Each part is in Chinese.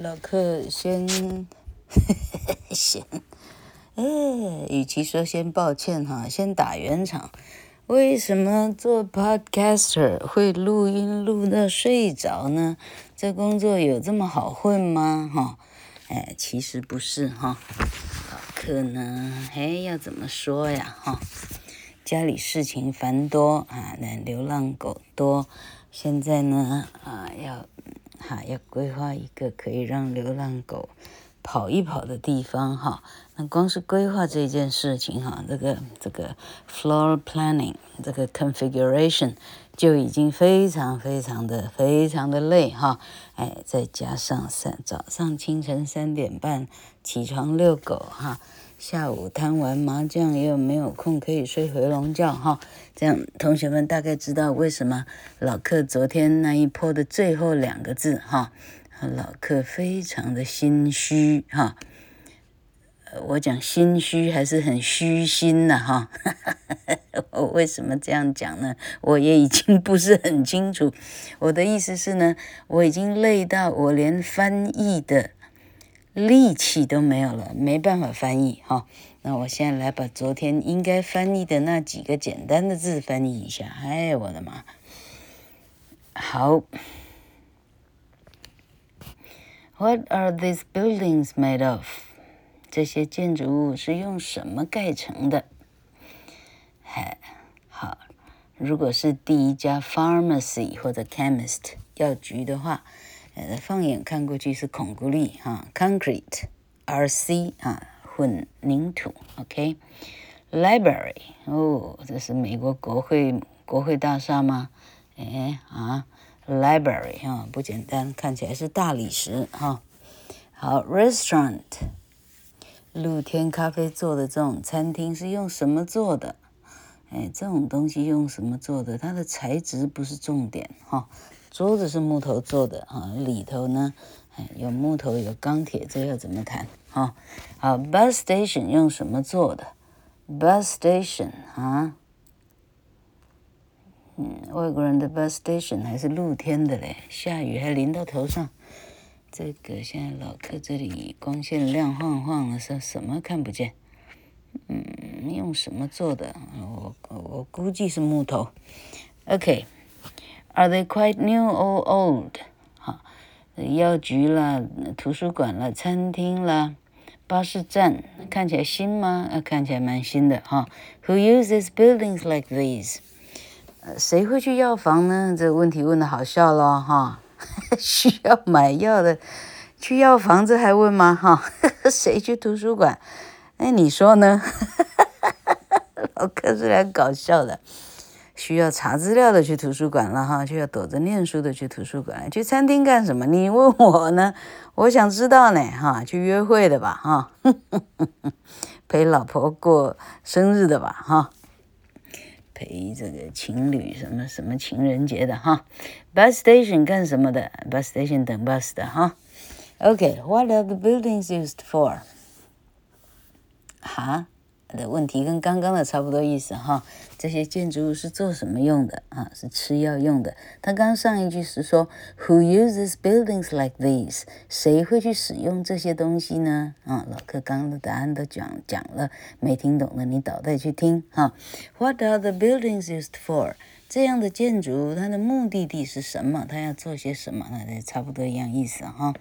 老客先 先，哎，与其说先抱歉哈，先打圆场。为什么做 podcaster 会录音录到睡着呢？这工作有这么好混吗？哈，哎，其实不是哈。老客呢，哎，要怎么说呀？哈，家里事情繁多啊，那流浪狗多，现在呢啊要。哈，要规划一个可以让流浪狗跑一跑的地方哈。那光是规划这件事情哈，这个这个 floor planning 这个 configuration 就已经非常非常的非常的累哈。哎，再加上三早上清晨三点半起床遛狗哈。下午贪玩麻将又没有空可以睡回笼觉哈，这样同学们大概知道为什么老客昨天那一波的最后两个字哈，老客非常的心虚哈，我讲心虚还是很虚心的哈，我为什么这样讲呢？我也已经不是很清楚，我的意思是呢，我已经累到我连翻译的。力气都没有了，没办法翻译哈。那我现在来把昨天应该翻译的那几个简单的字翻译一下。哎，我的妈！好，What are these buildings made of？这些建筑物是用什么盖成的？嗨，好，如果是第一家 pharmacy 或者 chemist 药局的话。放眼看过去是孔固力哈，concrete，RC 啊，混凝土，OK，library 哦，这是美国国会国会大厦吗？哎啊，library 哈，不简单，看起来是大理石哈。好，restaurant，露天咖啡做的这种餐厅是用什么做的？哎，这种东西用什么做的？它的材质不是重点哈。桌子是木头做的啊，里头呢，有木头有钢铁，这要怎么谈？啊，好，bus station 用什么做的？bus station 啊，嗯，外国人的 bus station 还是露天的嘞，下雨还淋到头上。这个现在老客这里光线亮晃晃的，说什么看不见？嗯，用什么做的？我我估计是木头。OK。Are they quite new or old？哈，药局啦，图书馆啦，餐厅啦，巴士站，看起来新吗？啊，看起来蛮新的哈。Who uses buildings like these？呃，谁会去药房呢？这个问题问得好笑咯哈。需要买药的去药房，这还问吗？哈，谁去图书馆？哎，你说呢？老客是来搞笑的。需要查资料的去图书馆了哈，需要躲着念书的去图书馆，去餐厅干什么？你问我呢？我想知道呢哈，去约会的吧哈，陪老婆过生日的吧哈，陪这个情侣什么什么情人节的哈，bus station 干什么的？bus station 等 bus 的哈。OK，what are the buildings used for？哈？的问题跟刚刚的差不多意思哈，这些建筑物是做什么用的啊？是吃药用的。他刚上一句是说，Who uses buildings like these？谁会去使用这些东西呢？啊，老客刚刚的答案都讲讲了，没听懂的你倒带去听哈。What are the buildings used for？这样的建筑它的目的地是什么？它要做些什么？那也差不多一样意思哈。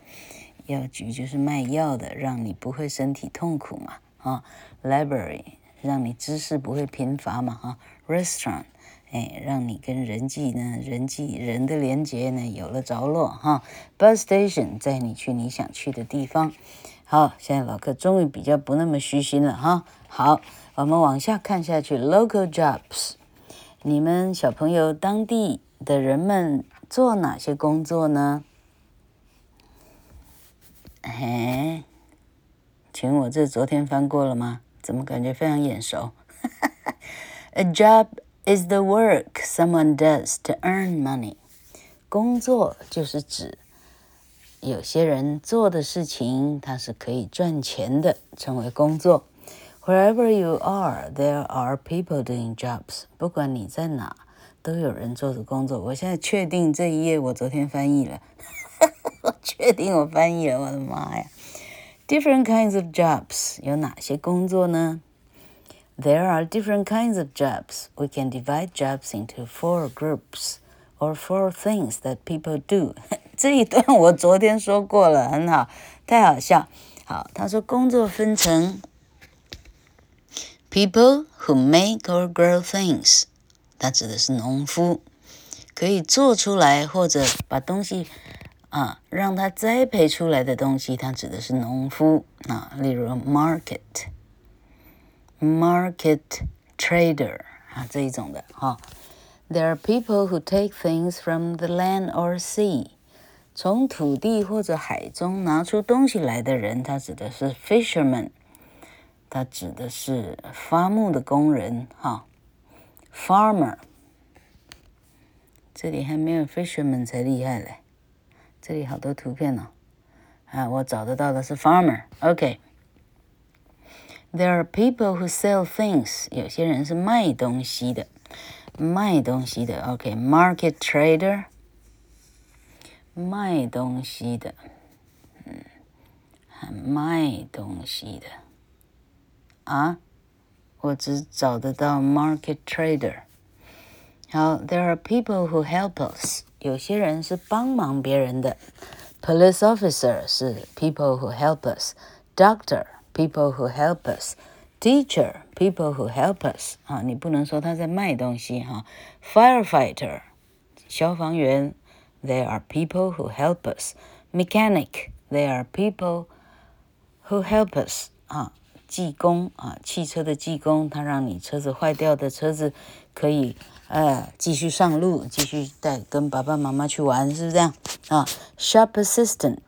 药局就是卖药的，让你不会身体痛苦嘛。啊，library 让你知识不会贫乏嘛哈，restaurant 哎，让你跟人际呢，人际人的连接呢有了着落哈，bus station 载你去你想去的地方。好，现在老客终于比较不那么虚心了哈。好，我们往下看下去，local jobs，你们小朋友当地的人们做哪些工作呢？嘿。请问我这昨天翻过了吗？怎么感觉非常眼熟？A job is the work someone does to earn money。工作就是指有些人做的事情，它是可以赚钱的，称为工作。Wherever you are, there are people doing jobs。不管你在哪，都有人做着工作。我现在确定这一页我昨天翻译了。确定我翻译了，我的妈呀 ！Different kinds of jobs 有哪些工作呢？There are different kinds of jobs. We can divide jobs into four groups or four things that people do. 这一段我昨天说过了，很好，太好笑。好，他说工作分成 people who make or grow things，他指的是农夫，可以做出来或者把东西 啊让它栽培出来的东西，他指的是农夫啊。例如 market，market trader 啊这一种的哈、There are people who take things from the land or sea。从土地或者海中拿出东西来的人，他指的是 fisherman，他指的是伐木的工人，哈，farmer。这里还没有 fisherman 才厉害嘞，这里好多图片呢、哦，啊，我找得到的是 farmer。OK。There are people who sell things，有些人是卖东西的，卖东西的。OK，market trader。卖东西的，嗯，卖东西的，啊，我只找得到 market trader。好，there are people who help us， 有些人是帮忙别人的，police officer 是 people who help us，doctor people who help us，teacher people who help us。啊，你不能说他在卖东西哈，firefighter 消防员。There are people who help us. Mechanic. There are people who help us. 啊，技工啊，汽车的技工，他让你车子坏掉的车子可以 呃继续上路，继续带跟爸爸妈妈去玩，是不是这样啊？Shop assistant.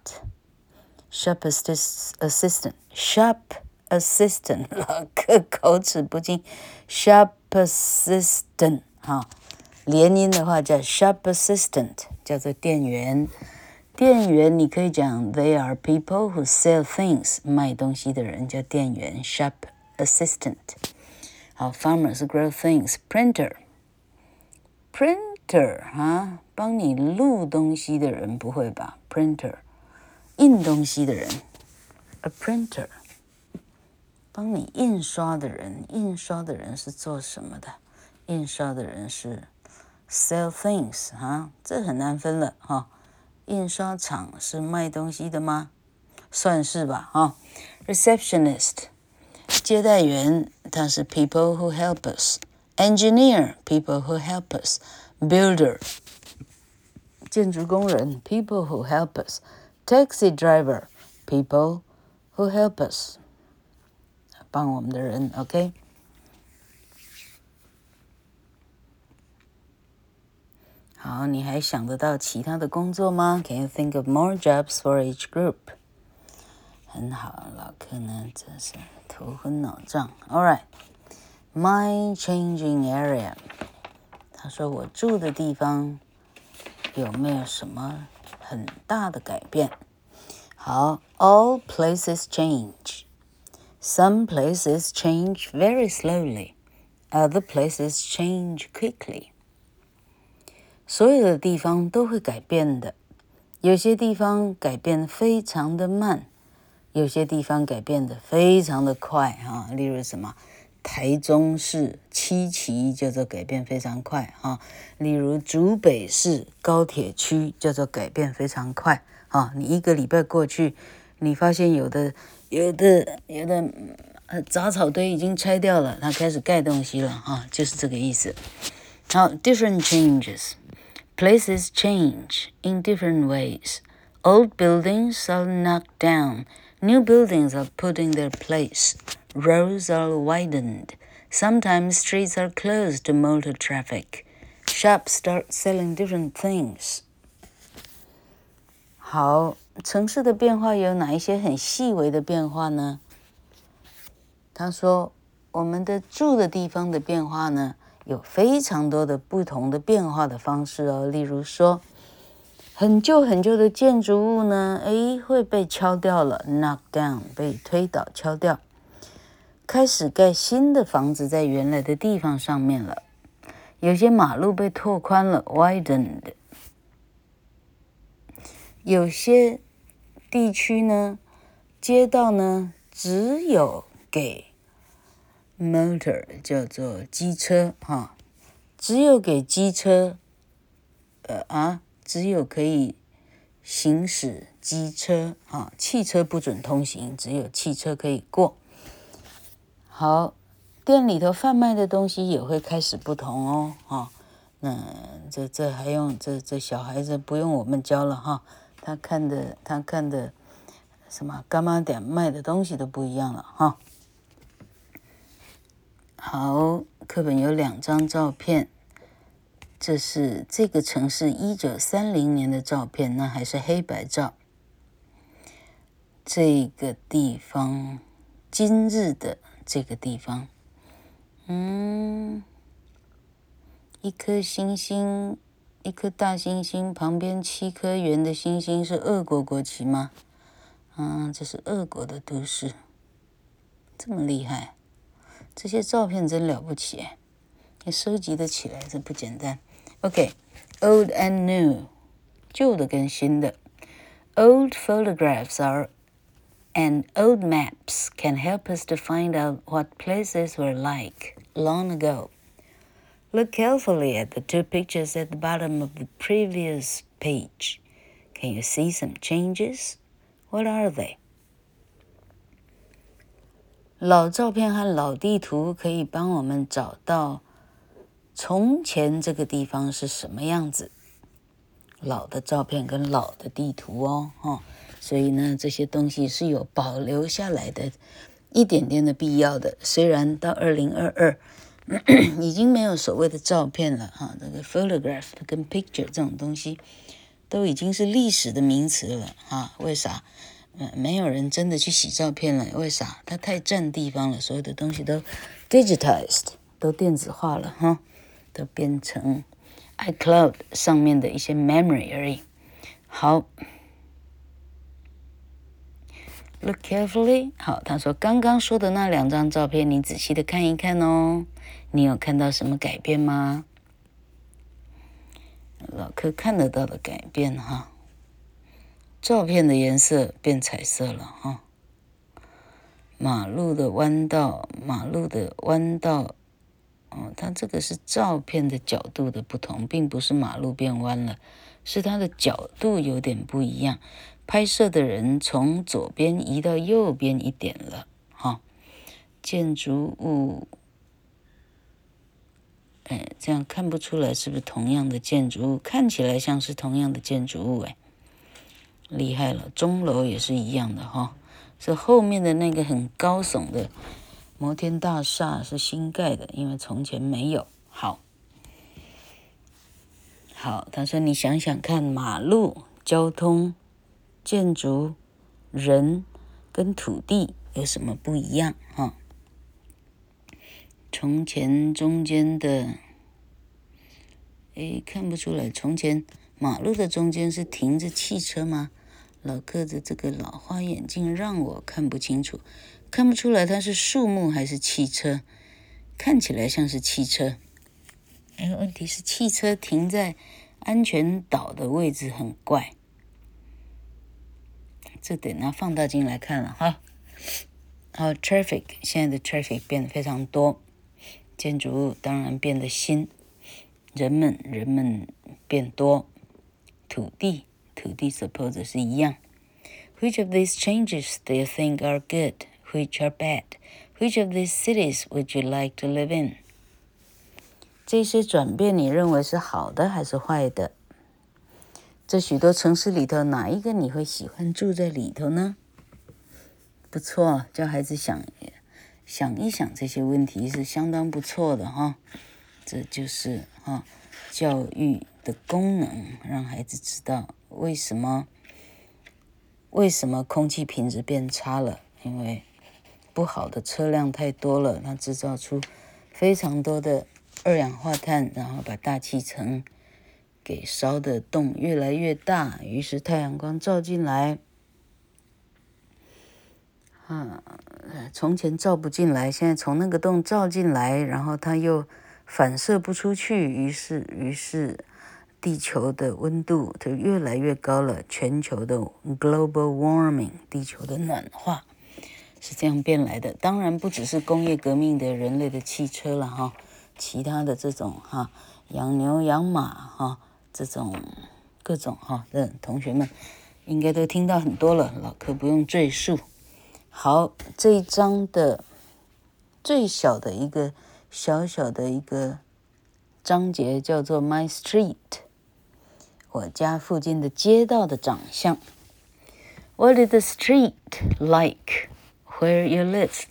Shop assist assistant. Shop assistant. 老客口齿不清。Shop assistant. 哈。连音的话叫 shop assistant，叫做店员。店员你可以讲 they are people who sell things，卖东西的人叫店员 shop assistant。好，farmers grow things，printer。printer 啊帮你录东西的人不会吧？printer 印东西的人。A printer 帮你印刷的人印刷的人是做什么的？印刷的人是 sell things 哈这很难分了哈。印刷厂是卖东西的吗？算是吧哈。Receptionist 接待员他是 people who help us Engineer people who help us。Builder 建筑工人 people who help us。Taxi driver people who help us 帮我们的人，OK。好，你还想得到其他的工作吗？Can you think of more jobs for each group？很好，老柯呢，真是头昏脑胀。All right，my changing area。他说我住的地方有没有什么很大的改变？好，all places change。Some places change very slowly. Other places change quickly. 所有的地方都会改变的，有些地方改变非常的慢，有些地方改变的非常的快哈。例如什么， 台中市七期叫做改变非常快啊。例如竹北市高铁区叫做改变非常快啊。你一个礼拜过去，你发现有的有的有的呃杂草堆已经拆掉了，它开始盖东西了啊，就是这个意思。好，different changes。Places change in different ways. Old buildings are knocked down. New buildings are put in their place. Roads are widened. Sometimes streets are closed to motor traffic. Shops start selling different things. 好，城市的变化有哪一些很细微的变化呢？他说，我们的住的地方的变化呢？有非常多的不同的变化的方式哦，例如说，很旧很旧的建筑物呢，诶，会被敲掉了，knock down，被推倒敲掉，开始盖新的房子在原来的地方上面了，有些马路被拓宽了，widened，有些地区呢，街道呢，只有给 motor 叫做机车哈，只有给机车，呃啊，只有可以行驶机车啊，汽车不准通行，只有汽车可以过。好，店里头贩卖的东西也会开始不同哦，哈。那这这还用这这小孩子不用我们教了哈，他看的他看的什么干妈店卖的东西都不一样了哈。好，课本有两张照片，这是这个城市一九三零年的照片，那还是黑白照。这个地方，今日的这个地方，嗯。一颗星星，一颗大星星，旁边七颗圆的星星是俄国国旗吗？啊，这是俄国的都市，这么厉害，这些照片真了不起，你收集的起来这不简单。OK，old and new，旧的跟新的，old photographs are and old maps can help us to find out what places were like long ago. Look carefully at the two pictures at the bottom of the previous page. Can you see some changes? What are they? 老照片和老地图可以帮我们找到从前这个地方是什么样子。老的照片跟老的地图哦，哈， 所以呢，这些东西是有保留下来的一点点的必要的。虽然到二零二二。已经没有所谓的照片了哈，这个 photograph 跟 picture 这种东西都已经是历史的名词了哈。为啥？嗯，没有人真的去洗照片了。为啥？它太占地方了，所有的东西都 digitized，都电子化了哈，都变成 iCloud 上面的一些 memory 而已。好。Look carefully。好，他说刚刚说的那两张照片，你仔细的看一看哦。你有看到什么改变吗？老柯看得到的改变哈，照片的颜色变彩色了哈。马路的弯道，马路的弯道，哦，它这个是照片的角度的不同，并不是马路变弯了，是它的角度有点不一样。拍摄的人从左边移到右边一点了，哈，建筑物，哎，这样看不出来是不是同样的建筑物？看起来像是同样的建筑物，哎，厉害了，钟楼也是一样的哈，是后面的那个很高耸的摩天大厦是新盖的，因为从前没有。好，好，他说你想想看，马路交通。建筑、人跟土地有什么不一样？哈，从前中间的，诶，看不出来。从前马路的中间是停着汽车吗？老哥的这个老花眼镜让我看不清楚，看不出来它是树木还是汽车，看起来像是汽车。诶，问题是汽车停在安全岛的位置很怪。这得拿放大镜来看了哈。好，traffic 现在的 traffic 变得非常多，建筑物当然变得新，人们人们变多，土地土地 suppose 是一样。Which of these changes do you think are good? Which are bad? Which of these cities would you like to live in? 这些转变你认为是好的还是坏的？ 这许多城市里头，哪一个你会喜欢住在里头呢？不错，教孩子想想一想这些问题是相当不错的哈。这就是哈教育的功能，让孩子知道为什么为什么空气品质变差了，因为不好的车辆太多了，它制造出非常多的二氧化碳，然后把大气层。给烧的洞越来越大，于是太阳光照进来，啊，从前照不进来，现在从那个洞照进来，然后它又反射不出去，于是于是地球的温度就越来越高了，全球的 global warming，地球的暖化是这样变来的。当然不只是工业革命的人类的汽车了哈，其他的这种哈养牛养马哈这种各种哈的同学们应该都听到很多了，老柯不用赘述。好，这一章的最小的一个小小的一个章节叫做 My Street。我家附近的街道的长相。What is the street like where you live?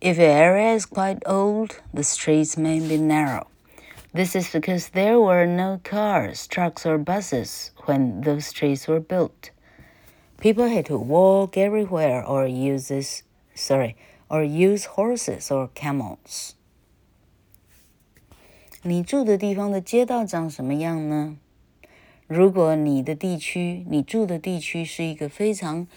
If the area is quite old, the streets may be narrow. This is because there were no cars, trucks, or buses when those streets were built. People had to walk everywhere or use this, sorry, or use horses or camels. 你住的地方的街道长什么样呢？如果你的地区，你住的地区是一个非常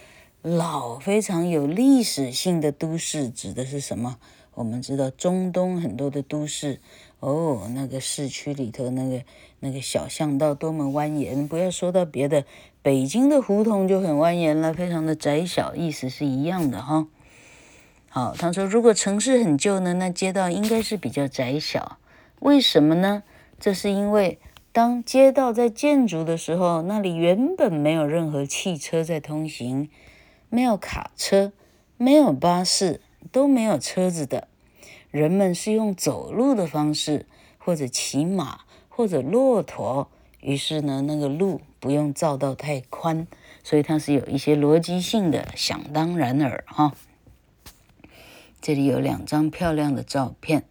老、非常有历史性的都市，指的是什么？我们知道中东很多的都市， 哦，那个市区里头那个那个小巷道多么蜿蜒，不要说到别的，北京的胡同就很蜿蜒了，非常的窄小，意思是一样的哈。好，他说如果城市很旧呢，那街道应该是比较窄小，为什么呢？这是因为。当街道在建筑的时候，那里原本没有任何汽车在通行，没有卡车，没有巴士，都没有车子的。人们是用走路的方式，或者骑马，或者骆驼。于是呢，那个路不用造到太宽，所以它是有一些逻辑性的，想当然耳哈。这里有两张漂亮的照片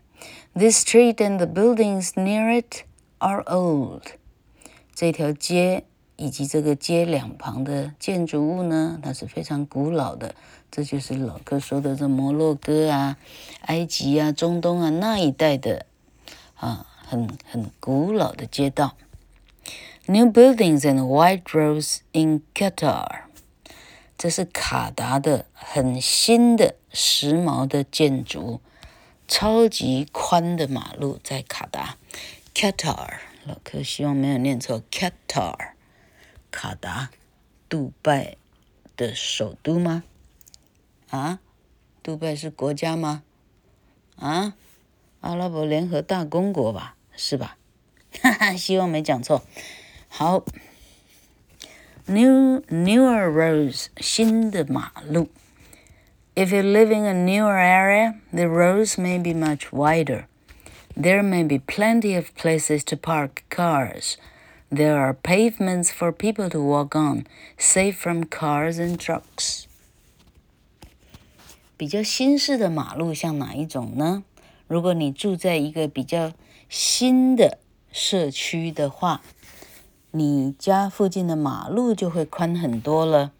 ：This street and the buildings near it。Are old，这条街以及这个街两旁的建筑物呢，它是非常古老的。这就是老柯说的这摩洛哥啊、埃及啊、中东啊那一带的啊，很很古老的街道。New buildings and white roads in Qatar，这是卡达的很新的时髦的建筑，超级宽的马路在卡达。Qatar，老柯希望没有念错。Qatar，卡达，杜拜的首都吗？啊，杜拜是国家吗？啊，阿拉伯联合大公国吧，是吧？哈哈，希望没讲错。好，New newer roads，新的马路。If you live in a newer area, the roads may be much wider. There may be plenty of places to park cars. There are pavements for people to walk on, safe from cars and trucks. 比较新式的马路像哪一种呢？如果你住在一个比较新的社区的话，你家附近的马路就会宽很多了，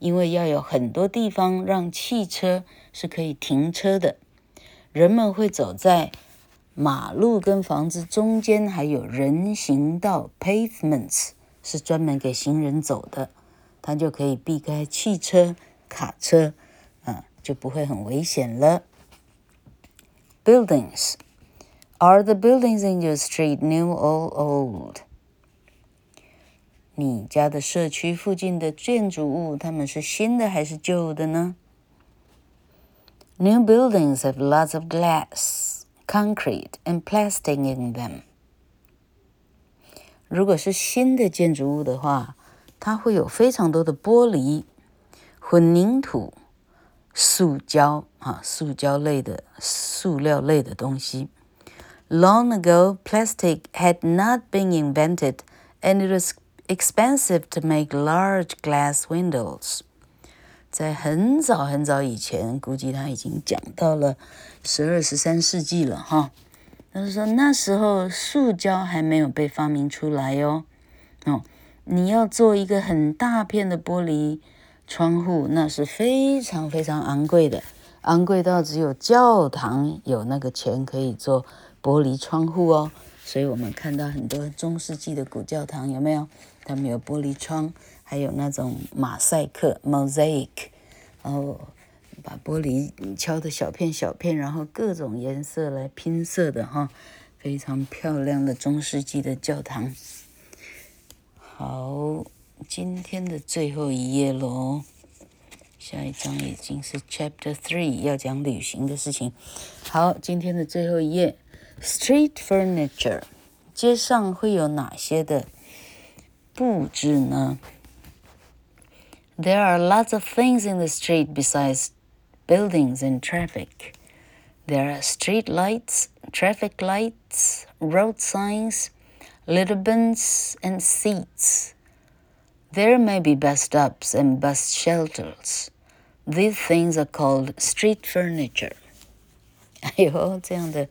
因为要有很多地方让汽车是可以停车的，人们会走在。马路跟房子中间还有人行道，pavements 是专门给行人走的，它就可以避开汽车、卡车，啊，就不会很危险了。Buildings are the buildings in your street new or old？你家的社区附近的建筑物，它们是新的还是旧的呢？New buildings have lots of glass. Concrete and plastic in them。如果是新的建筑物的话，它会有非常多的玻璃、混凝土、塑胶啊，塑胶类的、塑料类的东西。Long ago, plastic had not been invented, and it was expensive to make large glass windows. 在很早很早以前，估计他已经讲到了十二、十三世纪了哈。他是说那时候塑胶还没有被发明出来哟。哦，你要做一个很大片的玻璃窗户，那是非常非常昂贵的，昂贵到只有教堂有那个钱可以做玻璃窗户哦。所以我们看到很多中世纪的古教堂有没有？他们有玻璃窗。还有那种马赛克 （mosaic），然后把玻璃敲的小片小片，然后各种颜色来拼色的哈，非常漂亮的中世纪的教堂。好，今天的最后一页喽。下一章已经是 Chapter Three，要讲旅行的事情。好，今天的最后一页，Street Furniture，街上会有哪些的布置呢 ？There are lots of things in the street besides buildings and traffic. There are street lights, traffic lights, road signs, litter bins, and seats. There may be bus stops and bus shelters. These things are called street furniture. 哎呦，这样的，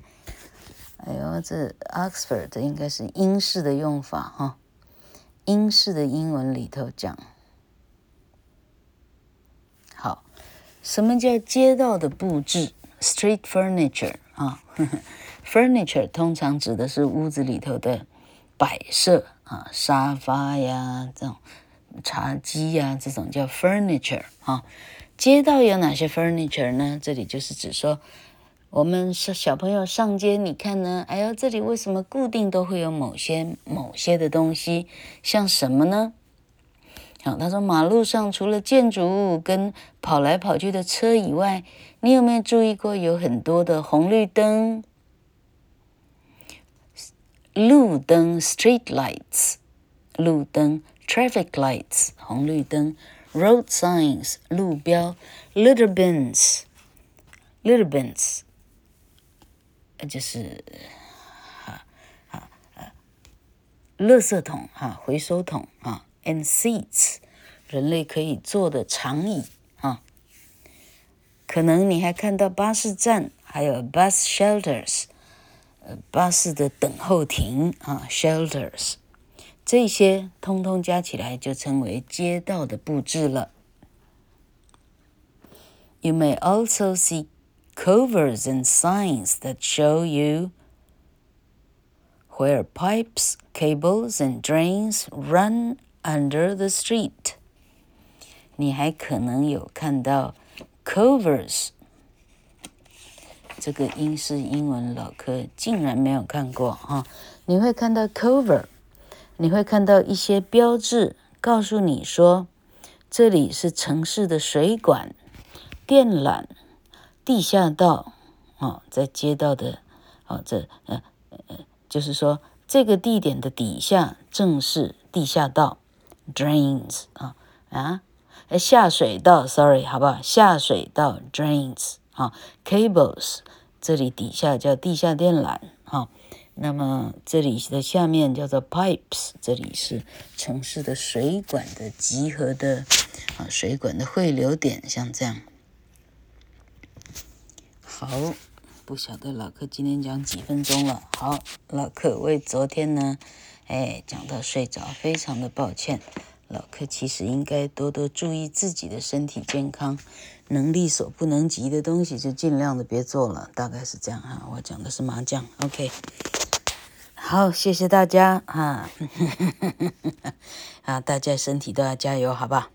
哎呦，这 Oxford 应该是英式的用法哈，英式的英文里头讲。 什么叫街道的布置？Street furniture 啊，furniture 通常指的是屋子里头的摆设啊，沙发呀，这种茶几呀，这种叫 furniture 啊。街道有哪些 furniture 呢？这里就是指说，我们是小朋友上街，你看呢？哎呦，这里为什么固定都会有某些某些的东西？像什么呢？好，他说马路上除了建筑物跟跑来跑去的车以外，你有没有注意过有很多的红绿灯、路灯 （street lights）、路灯 （traffic lights）、红绿灯。Road signs 路标，litter bins，litter bins，就是啊啊啊，垃圾桶哈，回收桶啊 ，and seats，人类可以坐的长椅啊。可能你还看到巴士站，还有 bus shelters，呃，巴士的等候亭啊，shelters。这些通通加起来就称为街道的布置了。You may also see covers and signs that show you where pipes, cables, and drains run under the street. 你还可能有看到 covers，这个英式英文老科竟然没有看过哈。你会看到 cover。你会看到一些标志，告诉你说，这里是城市的水管、电缆、地下道，哦，在街道的，哦，这，呃，呃，就是说，这个地点的底下正是地下道，drains 啊啊，下水道，sorry，好不好？下水道，drains 啊，cables，这里底下叫地下电缆，啊。那么这里的下面叫做 pipes，这里是城市的水管的集合的啊，水管的汇流点，像这样。好，不晓得老克今天讲几分钟了。好，老客为昨天呢，哎，讲到睡着，非常的抱歉。老客其实应该多多注意自己的身体健康，能力所不能及的东西就尽量的别做了，大概是这样哈。我讲的是麻将，OK。好，谢谢大家啊！啊，大家身体都要加油，好吧？